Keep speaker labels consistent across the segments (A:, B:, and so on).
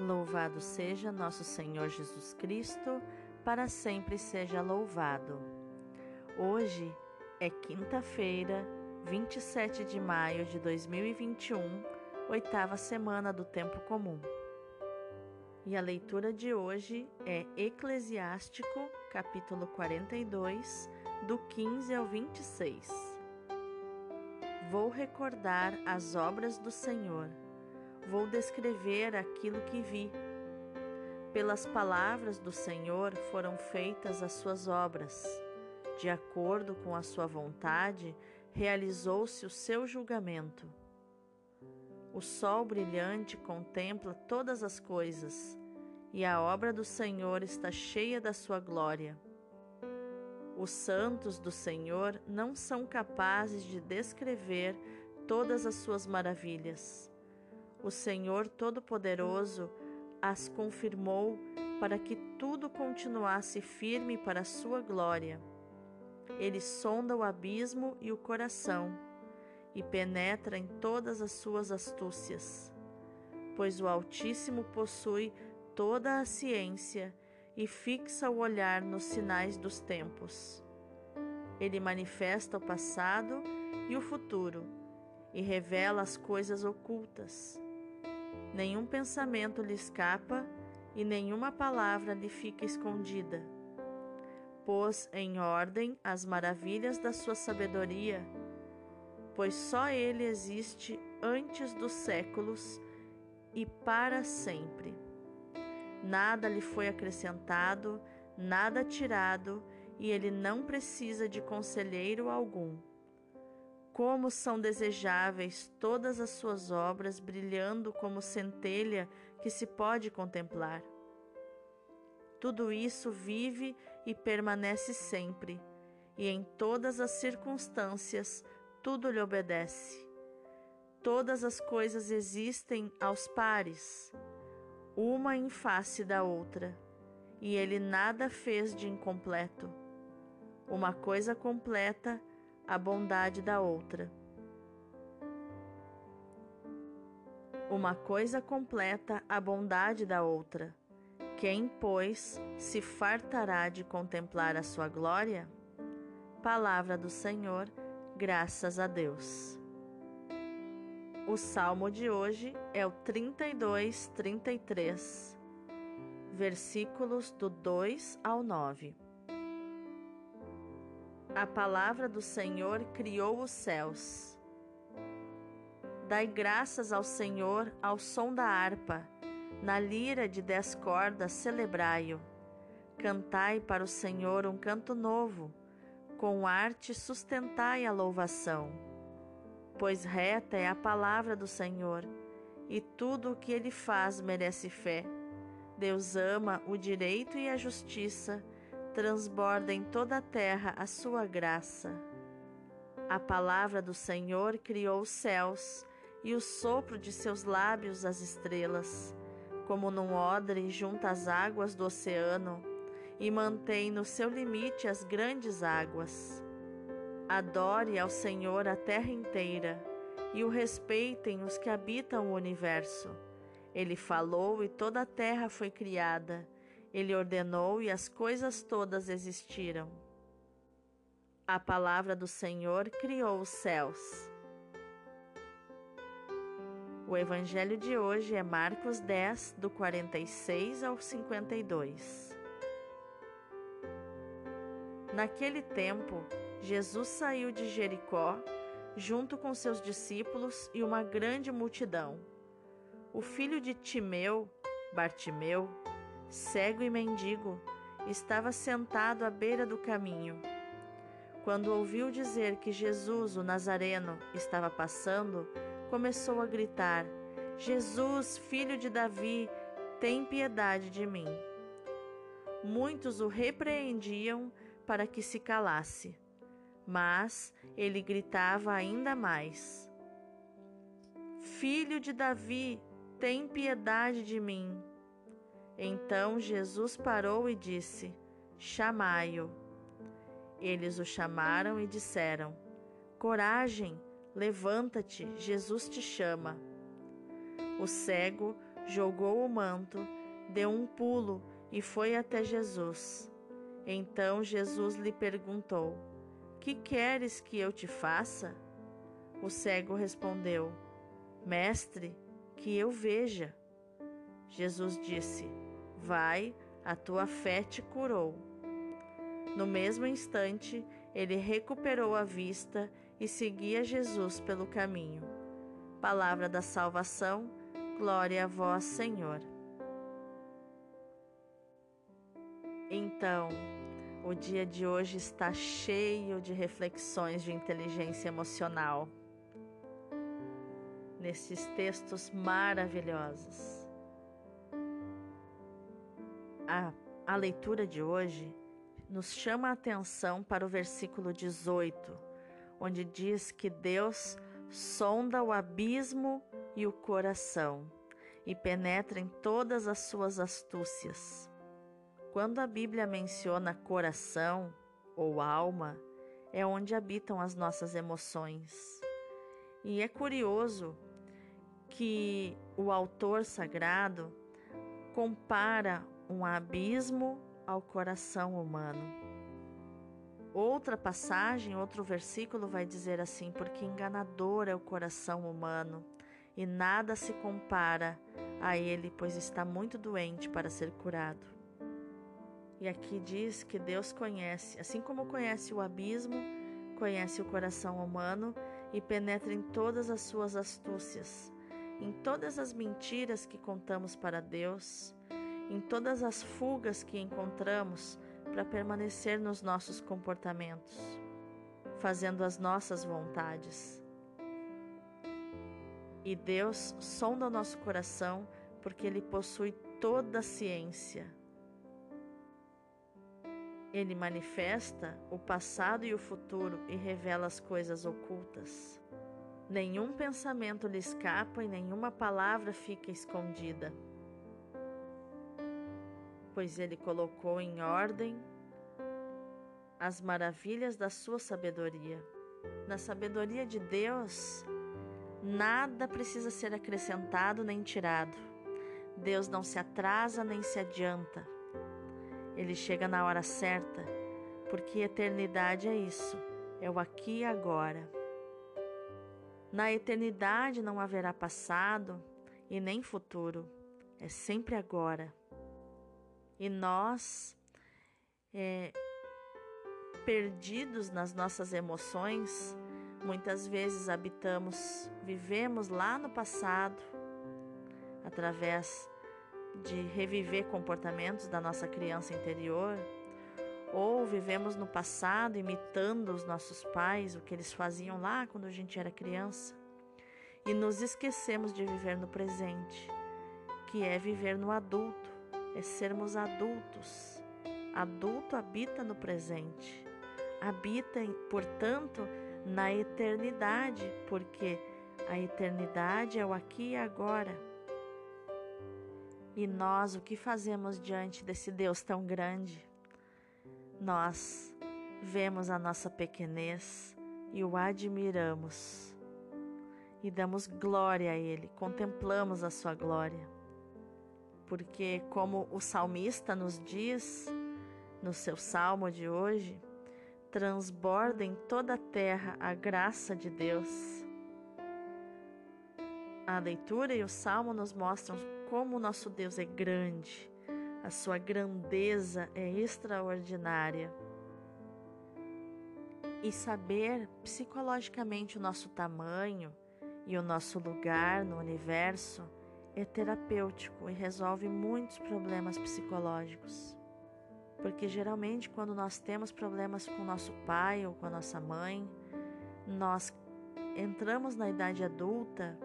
A: Louvado seja nosso Senhor Jesus Cristo, para sempre seja louvado. Hoje é quinta-feira, 27 de maio de 2021, oitava semana do Tempo Comum. E a leitura de hoje é Eclesiástico, capítulo 42, do 15 ao 26. Vou recordar as obras do Senhor vou descrever aquilo que vi. Pelas palavras do Senhor foram feitas as suas obras. De acordo com a sua vontade, realizou-se o seu julgamento. O sol brilhante contempla todas as coisas, e a obra do Senhor está cheia da sua glória. Os santos do Senhor não são capazes de descrever todas as suas maravilhas o Senhor Todo-Poderoso as confirmou para que tudo continuasse firme para a sua glória. Ele sonda o abismo e o coração e penetra em todas as suas astúcias, pois o Altíssimo possui toda a ciência e fixa o olhar nos sinais dos tempos. Ele manifesta o passado e o futuro e revela as coisas ocultas. Nenhum pensamento lhe escapa e nenhuma palavra lhe fica escondida. Pôs em ordem as maravilhas da sua sabedoria, pois só ele existe antes dos séculos e para sempre. Nada lhe foi acrescentado, nada tirado, e ele não precisa de conselheiro algum. Como são desejáveis todas as suas obras, brilhando como centelha que se pode contemplar. Tudo isso vive e permanece sempre, e em todas as circunstâncias tudo lhe obedece. Todas as coisas existem aos pares, uma em face da outra, e ele nada fez de incompleto. Uma coisa completa a bondade da outra. Uma coisa completa a bondade da outra. Quem, pois, se fartará de contemplar a sua glória? Palavra do Senhor, graças a Deus. O salmo de hoje é o 32, 33, versículos do 2 ao 9. A palavra do Senhor criou os céus. Dai graças ao Senhor ao som da harpa, na lira de dez cordas celebrai-o. Cantai para o Senhor um canto novo, com arte sustentai a louvação. Pois reta é a palavra do Senhor, e tudo o que ele faz merece fé. Deus ama o direito e a justiça transborda em toda a terra a sua graça. A palavra do Senhor criou os céus e o sopro de seus lábios as estrelas, como num odre junta as águas do oceano, e mantém no seu limite as grandes águas. Adore ao Senhor a terra inteira, e o respeitem os que habitam o universo. Ele falou e toda a terra foi criada ele ordenou e as coisas todas existiram. A palavra do Senhor criou os céus. O evangelho de hoje é Marcos 10, do 46 ao 52. Naquele tempo, Jesus saiu de Jericó, junto com seus discípulos e uma grande multidão. O filho de Timeu, Bartimeu, cego e mendigo, estava sentado à beira do caminho. Quando ouviu dizer que Jesus, o Nazareno, estava passando, começou a gritar: Jesus, filho de Davi, tem piedade de mim. Muitos o repreendiam para que se calasse, mas ele gritava ainda mais: Filho de Davi, tem piedade de mim. Então Jesus parou e disse: Chamai-o. Eles o chamaram e disseram: Coragem, levanta-te, Jesus te chama. O cego jogou o manto, deu um pulo e foi até Jesus. Então Jesus lhe perguntou: Que queres que eu te faça? O cego respondeu: Mestre, que eu veja. Jesus disse: Vai, a tua fé te curou. No mesmo instante, ele recuperou a vista e seguia Jesus pelo caminho. Palavra da salvação, glória a vós, Senhor. Então, o dia de hoje está cheio de reflexões de inteligência emocional. Nesses textos maravilhosos. A, a leitura de hoje nos chama a atenção para o versículo 18, onde diz que Deus sonda o abismo e o coração e penetra em todas as suas astúcias. Quando a Bíblia menciona coração ou alma, é onde habitam as nossas emoções. E é curioso que o autor sagrado compara um abismo ao coração humano. Outra passagem, outro versículo vai dizer assim: porque enganador é o coração humano e nada se compara a ele, pois está muito doente para ser curado. E aqui diz que Deus conhece, assim como conhece o abismo, conhece o coração humano e penetra em todas as suas astúcias, em todas as mentiras que contamos para Deus em todas as fugas que encontramos para permanecer nos nossos comportamentos, fazendo as nossas vontades. E Deus sonda o nosso coração porque Ele possui toda a ciência. Ele manifesta o passado e o futuro e revela as coisas ocultas. Nenhum pensamento lhe escapa e nenhuma palavra fica escondida pois ele colocou em ordem as maravilhas da sua sabedoria. Na sabedoria de Deus, nada precisa ser acrescentado nem tirado. Deus não se atrasa nem se adianta. Ele chega na hora certa, porque eternidade é isso, é o aqui e agora. Na eternidade não haverá passado e nem futuro, é sempre agora. E nós, é, perdidos nas nossas emoções, muitas vezes habitamos, vivemos lá no passado, através de reviver comportamentos da nossa criança interior, ou vivemos no passado imitando os nossos pais, o que eles faziam lá quando a gente era criança, e nos esquecemos de viver no presente, que é viver no adulto é sermos adultos. Adulto habita no presente, habita, portanto, na eternidade, porque a eternidade é o aqui e agora. E nós, o que fazemos diante desse Deus tão grande? Nós vemos a nossa pequenez e o admiramos, e damos glória a Ele, contemplamos a Sua glória porque, como o salmista nos diz no seu salmo de hoje, transborda em toda a terra a graça de Deus. A leitura e o salmo nos mostram como o nosso Deus é grande, a sua grandeza é extraordinária. E saber psicologicamente o nosso tamanho e o nosso lugar no universo é terapêutico e resolve muitos problemas psicológicos. Porque geralmente, quando nós temos problemas com nosso pai ou com a nossa mãe, nós entramos na idade adulta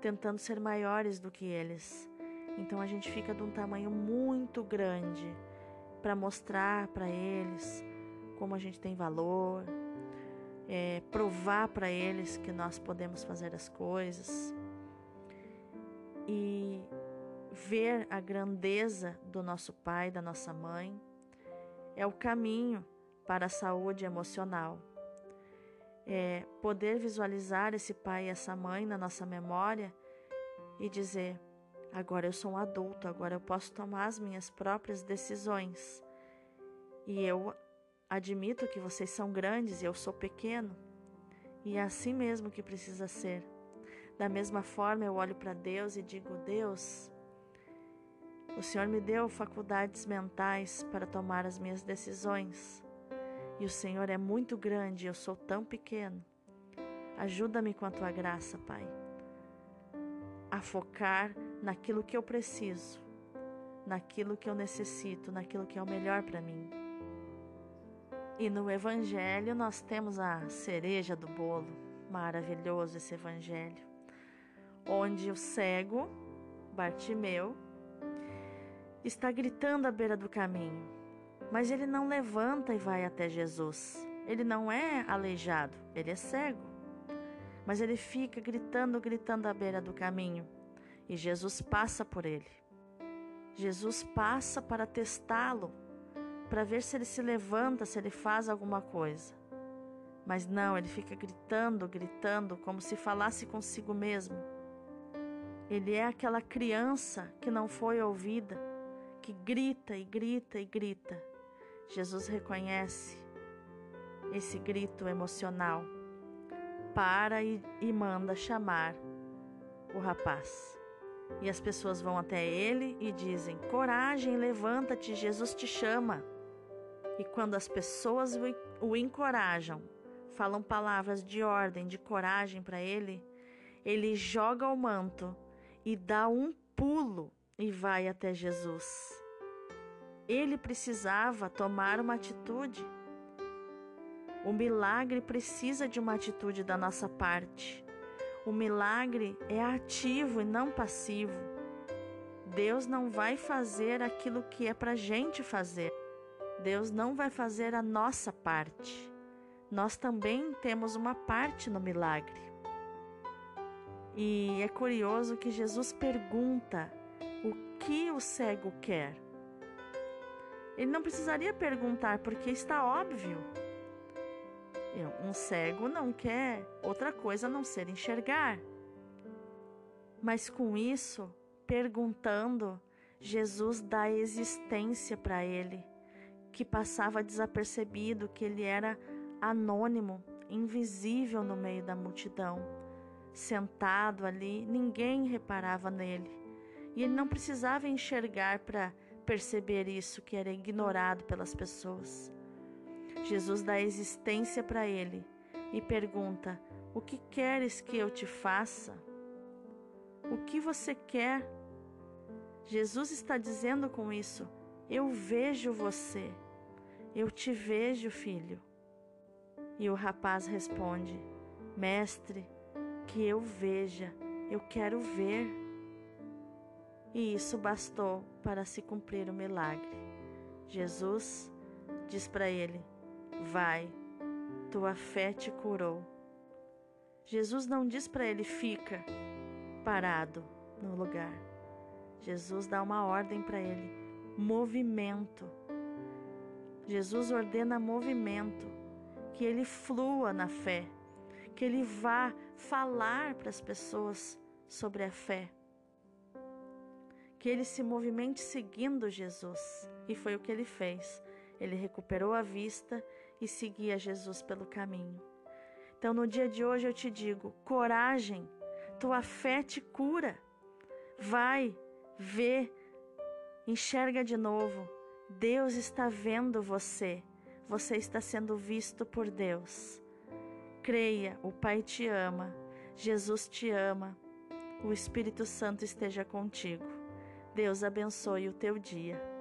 A: tentando ser maiores do que eles. Então a gente fica de um tamanho muito grande para mostrar para eles como a gente tem valor, é, provar para eles que nós podemos fazer as coisas e ver a grandeza do nosso pai, da nossa mãe, é o caminho para a saúde emocional. É poder visualizar esse pai e essa mãe na nossa memória e dizer: Agora eu sou um adulto, agora eu posso tomar as minhas próprias decisões. E eu admito que vocês são grandes e eu sou pequeno. E é assim mesmo que precisa ser. Da mesma forma, eu olho para Deus e digo: Deus, o Senhor me deu faculdades mentais para tomar as minhas decisões. E o Senhor é muito grande eu sou tão pequeno. Ajuda-me com a tua graça, Pai, a focar naquilo que eu preciso, naquilo que eu necessito, naquilo que é o melhor para mim. E no Evangelho nós temos a cereja do bolo, maravilhoso esse Evangelho, onde o cego, Bartimeu, está gritando à beira do caminho, mas ele não levanta e vai até Jesus. Ele não é aleijado, ele é cego. Mas ele fica gritando, gritando à beira do caminho. E Jesus passa por ele. Jesus passa para testá-lo, para ver se ele se levanta, se ele faz alguma coisa. Mas não, ele fica gritando, gritando, como se falasse consigo mesmo. Ele é aquela criança que não foi ouvida que grita e grita e grita. Jesus reconhece esse grito emocional, para e, e manda chamar o rapaz. E as pessoas vão até ele e dizem: Coragem, levanta-te, Jesus te chama. E quando as pessoas o, o encorajam, falam palavras de ordem, de coragem para ele, ele joga o manto e dá um pulo e vai até Jesus. Ele precisava tomar uma atitude. O milagre precisa de uma atitude da nossa parte. O milagre é ativo e não passivo. Deus não vai fazer aquilo que é para gente fazer. Deus não vai fazer a nossa parte. Nós também temos uma parte no milagre. E é curioso que Jesus pergunta o que o cego quer. Ele não precisaria perguntar, porque está óbvio. Um cego não quer outra coisa a não ser enxergar. Mas com isso, perguntando, Jesus dá existência para ele, que passava desapercebido, que ele era anônimo, invisível no meio da multidão. Sentado ali, ninguém reparava nele. E ele não precisava enxergar para perceber isso que era ignorado pelas pessoas. Jesus dá existência para ele e pergunta: O que queres que eu te faça? O que você quer? Jesus está dizendo com isso: Eu vejo você, eu te vejo, filho. E o rapaz responde: Mestre, que eu veja, eu quero ver e isso bastou para se cumprir o milagre. Jesus diz para ele: Vai, tua fé te curou. Jesus não diz para ele: Fica parado no lugar. Jesus dá uma ordem para ele: movimento. Jesus ordena movimento, que ele flua na fé, que ele vá falar para as pessoas sobre a fé que ele se movimente seguindo Jesus. E foi o que ele fez. Ele recuperou a vista e seguia Jesus pelo caminho. Então, no dia de hoje, eu te digo: coragem, tua fé te cura. Vai, vê, enxerga de novo. Deus está vendo você. Você está sendo visto por Deus. Creia, o Pai te ama, Jesus te ama, o Espírito Santo esteja contigo. Deus abençoe o teu dia.